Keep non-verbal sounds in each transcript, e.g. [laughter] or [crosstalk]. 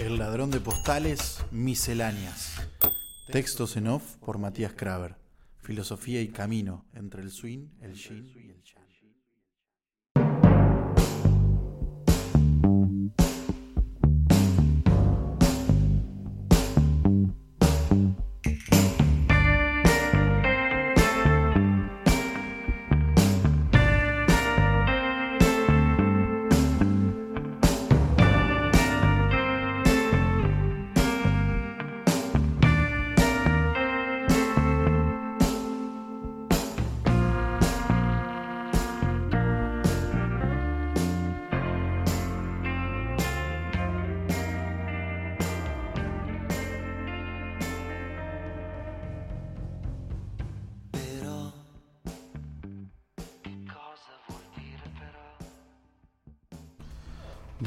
El ladrón de postales, misceláneas. Textos en off por Matías Kraver. Filosofía y camino entre el swing, el yin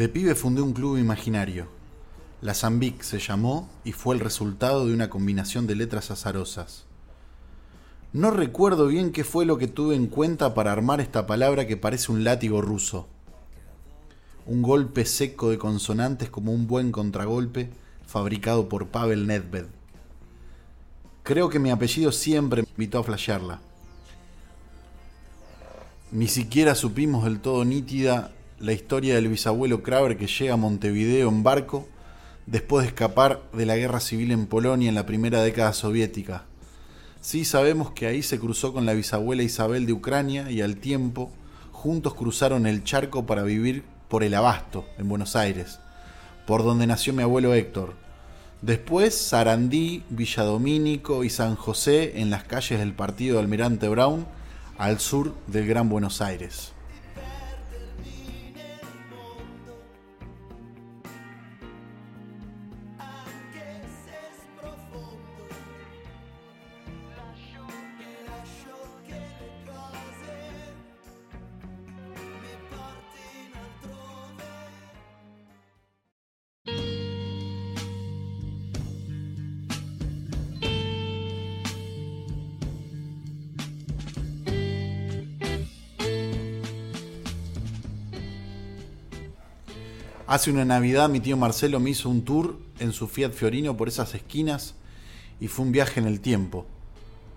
De pibe fundé un club imaginario. La Zambic se llamó y fue el resultado de una combinación de letras azarosas. No recuerdo bien qué fue lo que tuve en cuenta para armar esta palabra que parece un látigo ruso. Un golpe seco de consonantes como un buen contragolpe fabricado por Pavel Nedved. Creo que mi apellido siempre me invitó a flashearla. Ni siquiera supimos del todo nítida la historia del bisabuelo Kraber que llega a Montevideo en barco después de escapar de la guerra civil en Polonia en la primera década soviética. Sí sabemos que ahí se cruzó con la bisabuela Isabel de Ucrania y al tiempo juntos cruzaron el charco para vivir por el Abasto, en Buenos Aires, por donde nació mi abuelo Héctor. Después Sarandí, Villadomínico y San José en las calles del partido de Almirante Brown al sur del Gran Buenos Aires. Hace una Navidad mi tío Marcelo me hizo un tour en su Fiat Fiorino por esas esquinas y fue un viaje en el tiempo.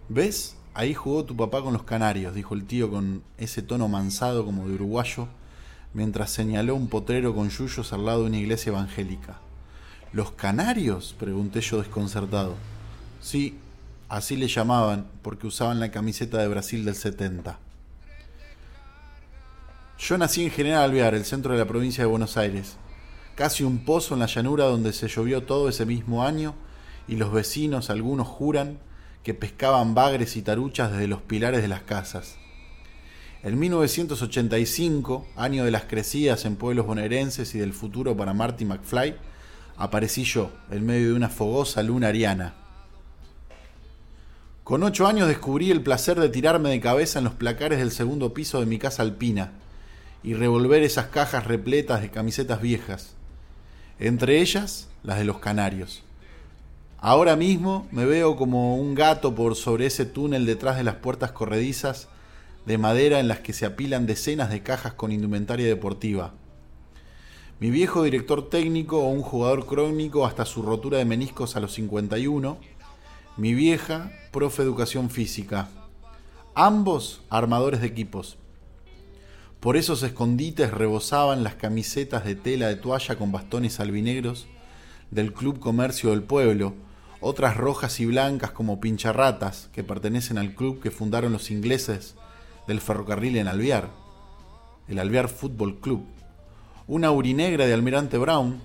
¿Ves? Ahí jugó tu papá con los canarios, dijo el tío con ese tono mansado como de uruguayo, mientras señaló un potrero con yuyos al lado de una iglesia evangélica. ¿Los canarios? pregunté yo desconcertado. Sí, así le llamaban, porque usaban la camiseta de Brasil del 70. Yo nací en General Alvear, el centro de la provincia de Buenos Aires. Casi un pozo en la llanura donde se llovió todo ese mismo año y los vecinos, algunos juran, que pescaban bagres y taruchas desde los pilares de las casas. En 1985, año de las crecidas en pueblos bonaerenses y del futuro para Marty McFly, aparecí yo, en medio de una fogosa luna ariana. Con ocho años descubrí el placer de tirarme de cabeza en los placares del segundo piso de mi casa alpina y revolver esas cajas repletas de camisetas viejas, entre ellas las de los canarios. Ahora mismo me veo como un gato por sobre ese túnel detrás de las puertas corredizas de madera en las que se apilan decenas de cajas con indumentaria deportiva. Mi viejo director técnico o un jugador crónico hasta su rotura de meniscos a los 51, mi vieja, profe educación física. Ambos armadores de equipos. Por esos escondites rebosaban las camisetas de tela de toalla con bastones albinegros del Club Comercio del Pueblo, otras rojas y blancas como pincharratas que pertenecen al club que fundaron los ingleses del ferrocarril en Alvear, el Alvear Fútbol Club, una urinegra de Almirante Brown,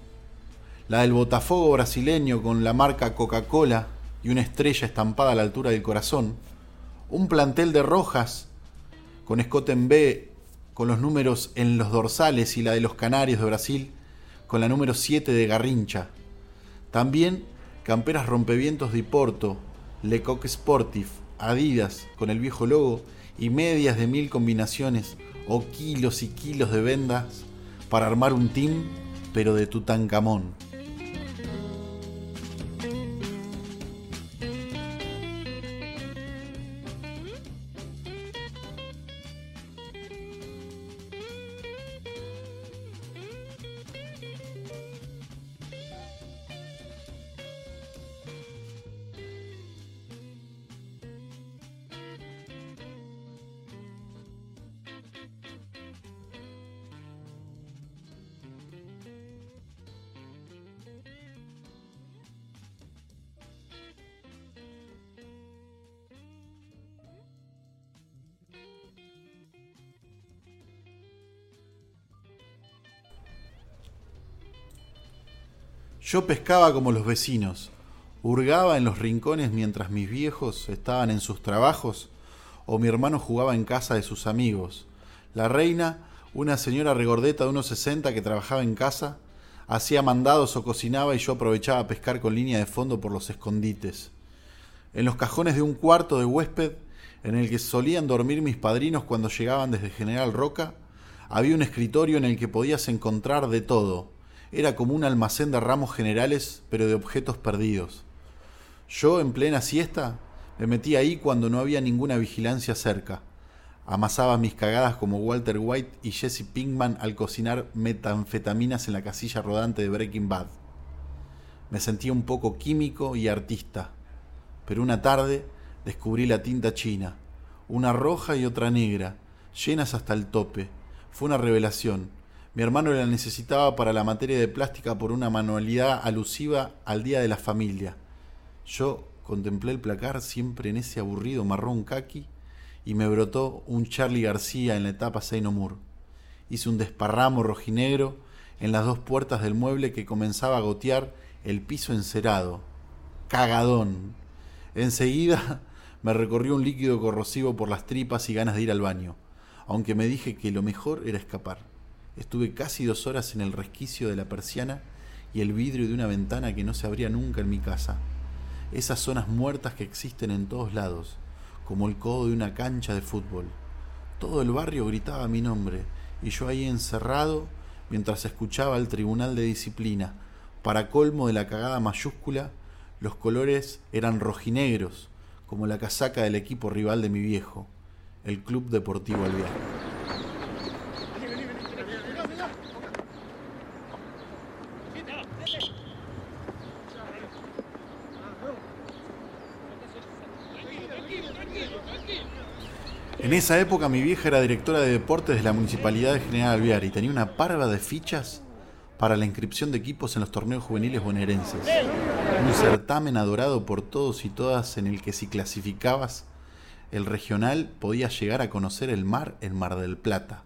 la del Botafogo brasileño con la marca Coca-Cola y una estrella estampada a la altura del corazón, un plantel de rojas con escote en B con los números en los dorsales y la de los Canarios de Brasil con la número 7 de Garrincha. También camperas rompevientos de Porto, Lecoq Sportif, Adidas con el viejo logo y medias de mil combinaciones o kilos y kilos de vendas para armar un team, pero de Tutankamón. Yo pescaba como los vecinos, hurgaba en los rincones mientras mis viejos estaban en sus trabajos o mi hermano jugaba en casa de sus amigos. La reina, una señora regordeta de unos 60 que trabajaba en casa, hacía mandados o cocinaba y yo aprovechaba a pescar con línea de fondo por los escondites. En los cajones de un cuarto de huésped, en el que solían dormir mis padrinos cuando llegaban desde General Roca, había un escritorio en el que podías encontrar de todo. Era como un almacén de ramos generales, pero de objetos perdidos. Yo, en plena siesta, me metí ahí cuando no había ninguna vigilancia cerca. Amasaba mis cagadas como Walter White y Jesse Pinkman al cocinar metanfetaminas en la casilla rodante de Breaking Bad. Me sentía un poco químico y artista, pero una tarde descubrí la tinta china, una roja y otra negra, llenas hasta el tope. Fue una revelación. Mi hermano la necesitaba para la materia de plástica por una manualidad alusiva al Día de la Familia. Yo contemplé el placar siempre en ese aburrido marrón kaki y me brotó un Charlie García en la etapa Seino Moore. Hice un desparramo rojinegro en las dos puertas del mueble que comenzaba a gotear el piso encerado. Cagadón. Enseguida [laughs] me recorrió un líquido corrosivo por las tripas y ganas de ir al baño, aunque me dije que lo mejor era escapar. Estuve casi dos horas en el resquicio de la persiana y el vidrio de una ventana que no se abría nunca en mi casa. Esas zonas muertas que existen en todos lados, como el codo de una cancha de fútbol. Todo el barrio gritaba mi nombre y yo ahí encerrado mientras escuchaba al tribunal de disciplina. Para colmo de la cagada mayúscula, los colores eran rojinegros, como la casaca del equipo rival de mi viejo, el Club Deportivo Alvear. En esa época mi vieja era directora de deportes de la Municipalidad de General Alvear y tenía una parva de fichas para la inscripción de equipos en los torneos juveniles bonaerenses. Un certamen adorado por todos y todas en el que si clasificabas el regional podías llegar a conocer el mar en Mar del Plata.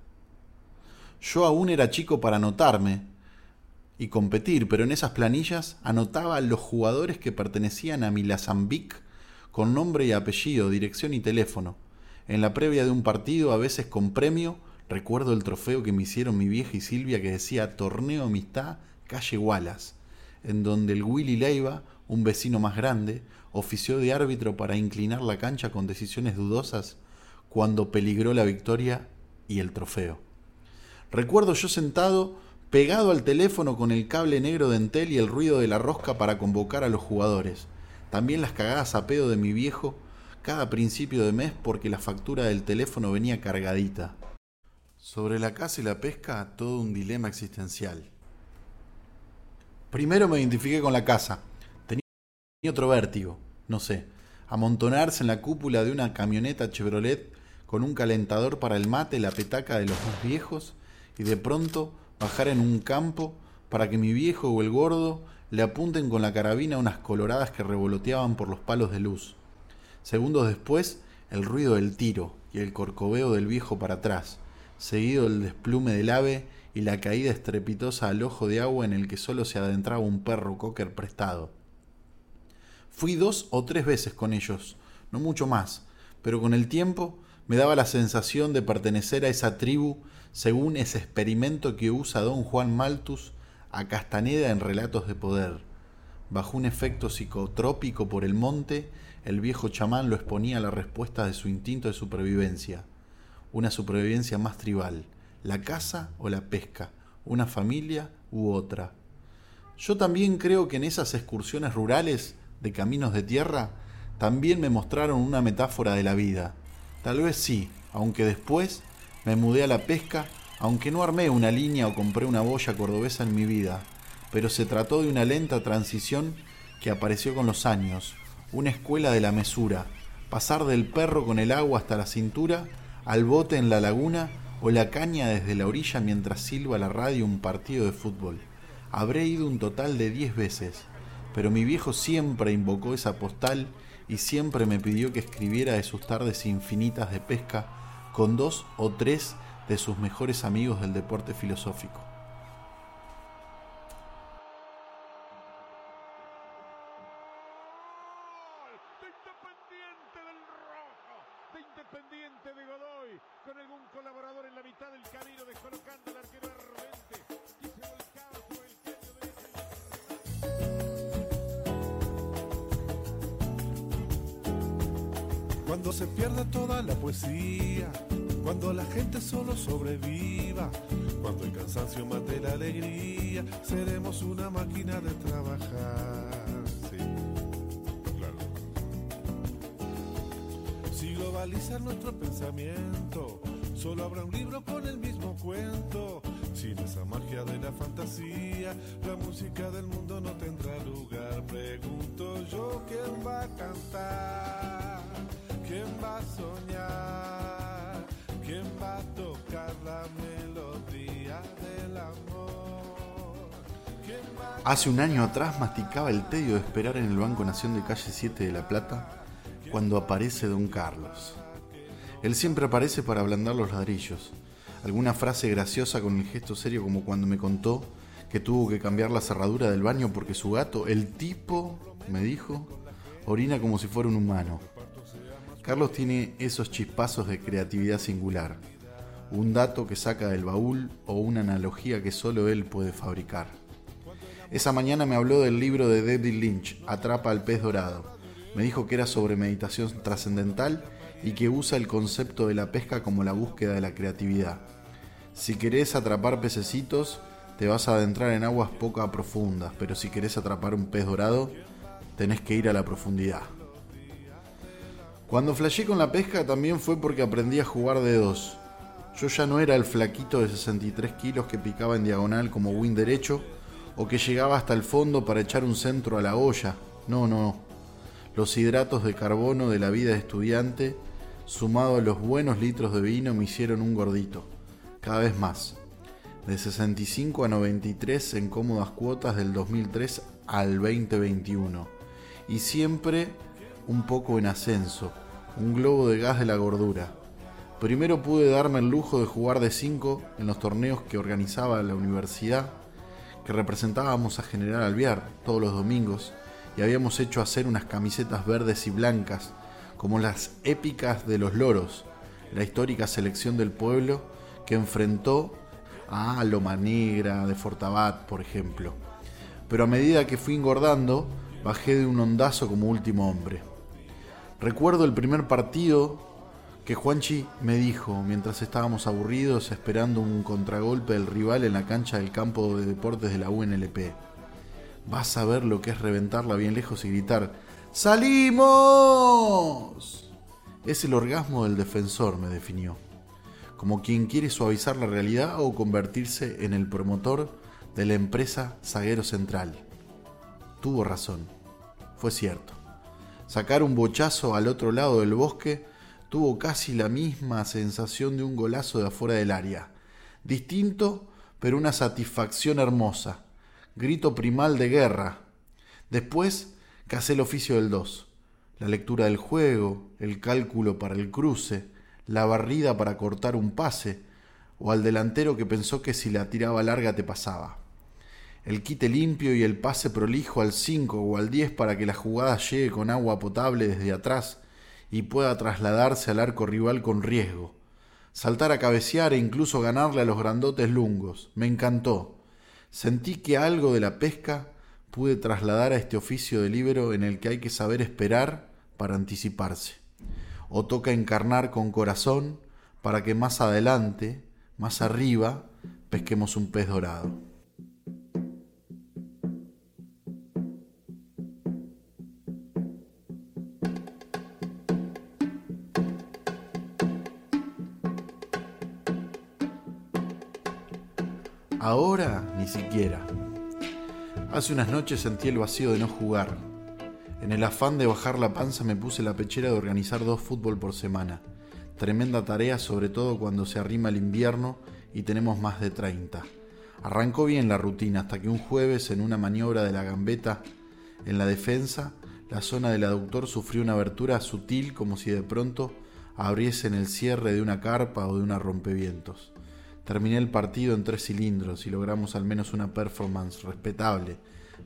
Yo aún era chico para anotarme y competir, pero en esas planillas anotaba los jugadores que pertenecían a Milazambic con nombre y apellido, dirección y teléfono en la previa de un partido, a veces con premio, recuerdo el trofeo que me hicieron mi vieja y Silvia que decía Torneo Amistad Calle Wallace, en donde el Willy Leiva, un vecino más grande, ofició de árbitro para inclinar la cancha con decisiones dudosas cuando peligró la victoria y el trofeo. Recuerdo yo sentado pegado al teléfono con el cable negro de Entel y el ruido de la rosca para convocar a los jugadores. También las cagadas a pedo de mi viejo cada principio de mes porque la factura del teléfono venía cargadita. Sobre la casa y la pesca, todo un dilema existencial. Primero me identifiqué con la casa. Tenía otro vértigo, no sé, amontonarse en la cúpula de una camioneta Chevrolet con un calentador para el mate, la petaca de los más viejos, y de pronto bajar en un campo para que mi viejo o el gordo le apunten con la carabina unas coloradas que revoloteaban por los palos de luz. Segundos después, el ruido del tiro y el corcoveo del viejo para atrás, seguido del desplume del ave y la caída estrepitosa al ojo de agua en el que solo se adentraba un perro cocker prestado. Fui dos o tres veces con ellos, no mucho más, pero con el tiempo me daba la sensación de pertenecer a esa tribu según ese experimento que usa don Juan Malthus a Castaneda en Relatos de Poder. Bajo un efecto psicotrópico por el monte, el viejo chamán lo exponía a la respuesta de su instinto de supervivencia, una supervivencia más tribal, la caza o la pesca, una familia u otra. Yo también creo que en esas excursiones rurales de caminos de tierra también me mostraron una metáfora de la vida. Tal vez sí, aunque después me mudé a la pesca, aunque no armé una línea o compré una boya cordobesa en mi vida, pero se trató de una lenta transición que apareció con los años, una escuela de la mesura, pasar del perro con el agua hasta la cintura, al bote en la laguna o la caña desde la orilla mientras silba la radio un partido de fútbol. Habré ido un total de diez veces, pero mi viejo siempre invocó esa postal y siempre me pidió que escribiera de sus tardes infinitas de pesca con dos o tres de sus mejores amigos del deporte filosófico. Cansancio mate la alegría, seremos una máquina de trabajar. Sí, claro. Si globalizar nuestro pensamiento, solo habrá un libro con el mismo cuento. Sin esa magia de la fantasía, la música del mundo no tendrá lugar. Pregunto yo quién va a cantar, quién va a soñar, Hace un año atrás masticaba el tedio de esperar en el Banco Nación de Calle 7 de La Plata cuando aparece Don Carlos. Él siempre aparece para ablandar los ladrillos. Alguna frase graciosa con el gesto serio como cuando me contó que tuvo que cambiar la cerradura del baño porque su gato, el tipo, me dijo, orina como si fuera un humano. Carlos tiene esos chispazos de creatividad singular, un dato que saca del baúl o una analogía que solo él puede fabricar. Esa mañana me habló del libro de David Lynch, Atrapa al pez dorado. Me dijo que era sobre meditación trascendental y que usa el concepto de la pesca como la búsqueda de la creatividad. Si querés atrapar pececitos, te vas a adentrar en aguas poco profundas, pero si querés atrapar un pez dorado, tenés que ir a la profundidad. Cuando flasheé con la pesca también fue porque aprendí a jugar de dos. Yo ya no era el flaquito de 63 kilos que picaba en diagonal como win derecho o que llegaba hasta el fondo para echar un centro a la olla. No, no. Los hidratos de carbono de la vida de estudiante, sumado a los buenos litros de vino, me hicieron un gordito. Cada vez más. De 65 a 93 en cómodas cuotas del 2003 al 2021. Y siempre un poco en ascenso. Un globo de gas de la gordura. Primero pude darme el lujo de jugar de 5 en los torneos que organizaba la universidad, que representábamos a General Alvear todos los domingos, y habíamos hecho hacer unas camisetas verdes y blancas, como las épicas de los loros, la histórica selección del pueblo que enfrentó a Loma Negra de Fortabat, por ejemplo. Pero a medida que fui engordando, bajé de un ondazo como último hombre. Recuerdo el primer partido que Juanchi me dijo mientras estábamos aburridos esperando un contragolpe del rival en la cancha del campo de deportes de la UNLP. Vas a ver lo que es reventarla bien lejos y gritar ¡Salimos! Es el orgasmo del defensor, me definió. Como quien quiere suavizar la realidad o convertirse en el promotor de la empresa Zaguero Central. Tuvo razón. Fue cierto. Sacar un bochazo al otro lado del bosque tuvo casi la misma sensación de un golazo de afuera del área. Distinto, pero una satisfacción hermosa. Grito primal de guerra. Después, casé el oficio del 2. La lectura del juego, el cálculo para el cruce, la barrida para cortar un pase, o al delantero que pensó que si la tiraba larga te pasaba. El quite limpio y el pase prolijo al 5 o al 10 para que la jugada llegue con agua potable desde atrás y pueda trasladarse al arco rival con riesgo. Saltar a cabecear e incluso ganarle a los grandotes lungos. Me encantó. Sentí que algo de la pesca pude trasladar a este oficio de libero en el que hay que saber esperar para anticiparse. O toca encarnar con corazón para que más adelante, más arriba, pesquemos un pez dorado. Ahora ni siquiera. Hace unas noches sentí el vacío de no jugar. En el afán de bajar la panza me puse la pechera de organizar dos fútbol por semana. Tremenda tarea, sobre todo cuando se arrima el invierno y tenemos más de 30. Arrancó bien la rutina hasta que un jueves, en una maniobra de la gambeta en la defensa, la zona del aductor sufrió una abertura sutil como si de pronto abriesen el cierre de una carpa o de una rompevientos. Terminé el partido en tres cilindros y logramos al menos una performance respetable,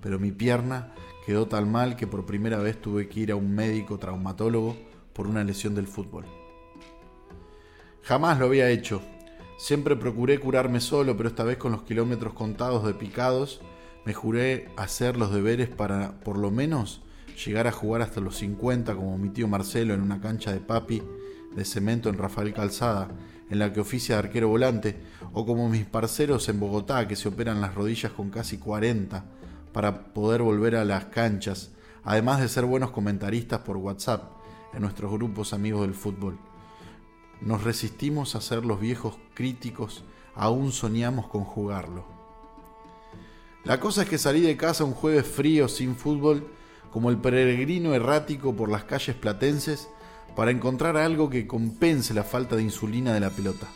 pero mi pierna quedó tan mal que por primera vez tuve que ir a un médico traumatólogo por una lesión del fútbol. Jamás lo había hecho. Siempre procuré curarme solo, pero esta vez con los kilómetros contados de picados, me juré hacer los deberes para, por lo menos, llegar a jugar hasta los 50 como mi tío Marcelo en una cancha de papi de cemento en Rafael Calzada, en la que oficia de arquero volante, o como mis parceros en Bogotá que se operan las rodillas con casi 40 para poder volver a las canchas, además de ser buenos comentaristas por WhatsApp en nuestros grupos amigos del fútbol. Nos resistimos a ser los viejos críticos, aún soñamos con jugarlo. La cosa es que salí de casa un jueves frío sin fútbol, como el peregrino errático por las calles platenses, para encontrar algo que compense la falta de insulina de la pelota.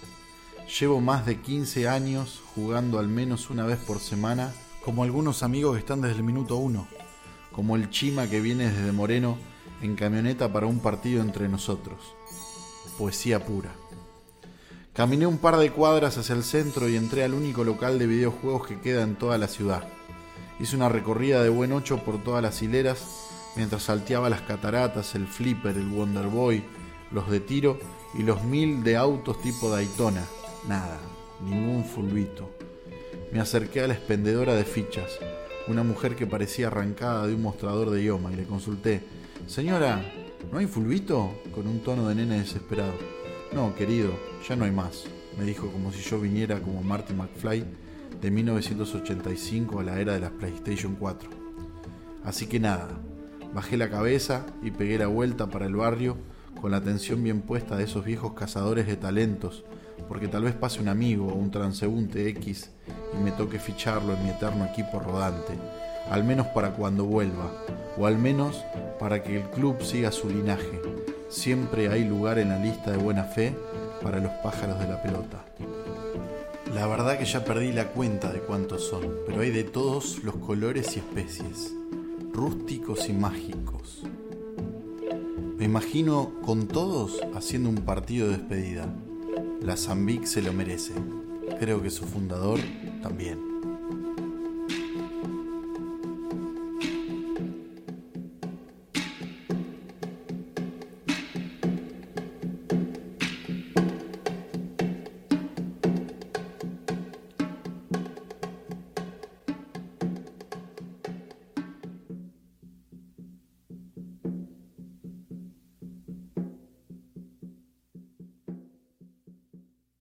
Llevo más de 15 años jugando al menos una vez por semana, como algunos amigos que están desde el minuto uno, como el Chima que viene desde Moreno en camioneta para un partido entre nosotros. Poesía pura. Caminé un par de cuadras hacia el centro y entré al único local de videojuegos que queda en toda la ciudad. Hice una recorrida de buen ocho por todas las hileras mientras salteaba las cataratas, el flipper, el Wonder Boy, los de tiro y los mil de autos tipo Daytona. Nada, ningún fulbito. Me acerqué a la expendedora de fichas, una mujer que parecía arrancada de un mostrador de idioma, y le consulté, Señora, ¿no hay fulbito? con un tono de nene desesperado. No, querido, ya no hay más, me dijo como si yo viniera como Marty McFly de 1985 a la era de las PlayStation 4. Así que nada, bajé la cabeza y pegué la vuelta para el barrio con la atención bien puesta de esos viejos cazadores de talentos, porque tal vez pase un amigo o un transeúnte X y me toque ficharlo en mi eterno equipo rodante, al menos para cuando vuelva, o al menos para que el club siga su linaje. Siempre hay lugar en la lista de buena fe para los pájaros de la pelota. La verdad que ya perdí la cuenta de cuántos son, pero hay de todos los colores y especies, rústicos y mágicos. Me imagino con todos haciendo un partido de despedida. La Zambic se lo merece. Creo que su fundador también.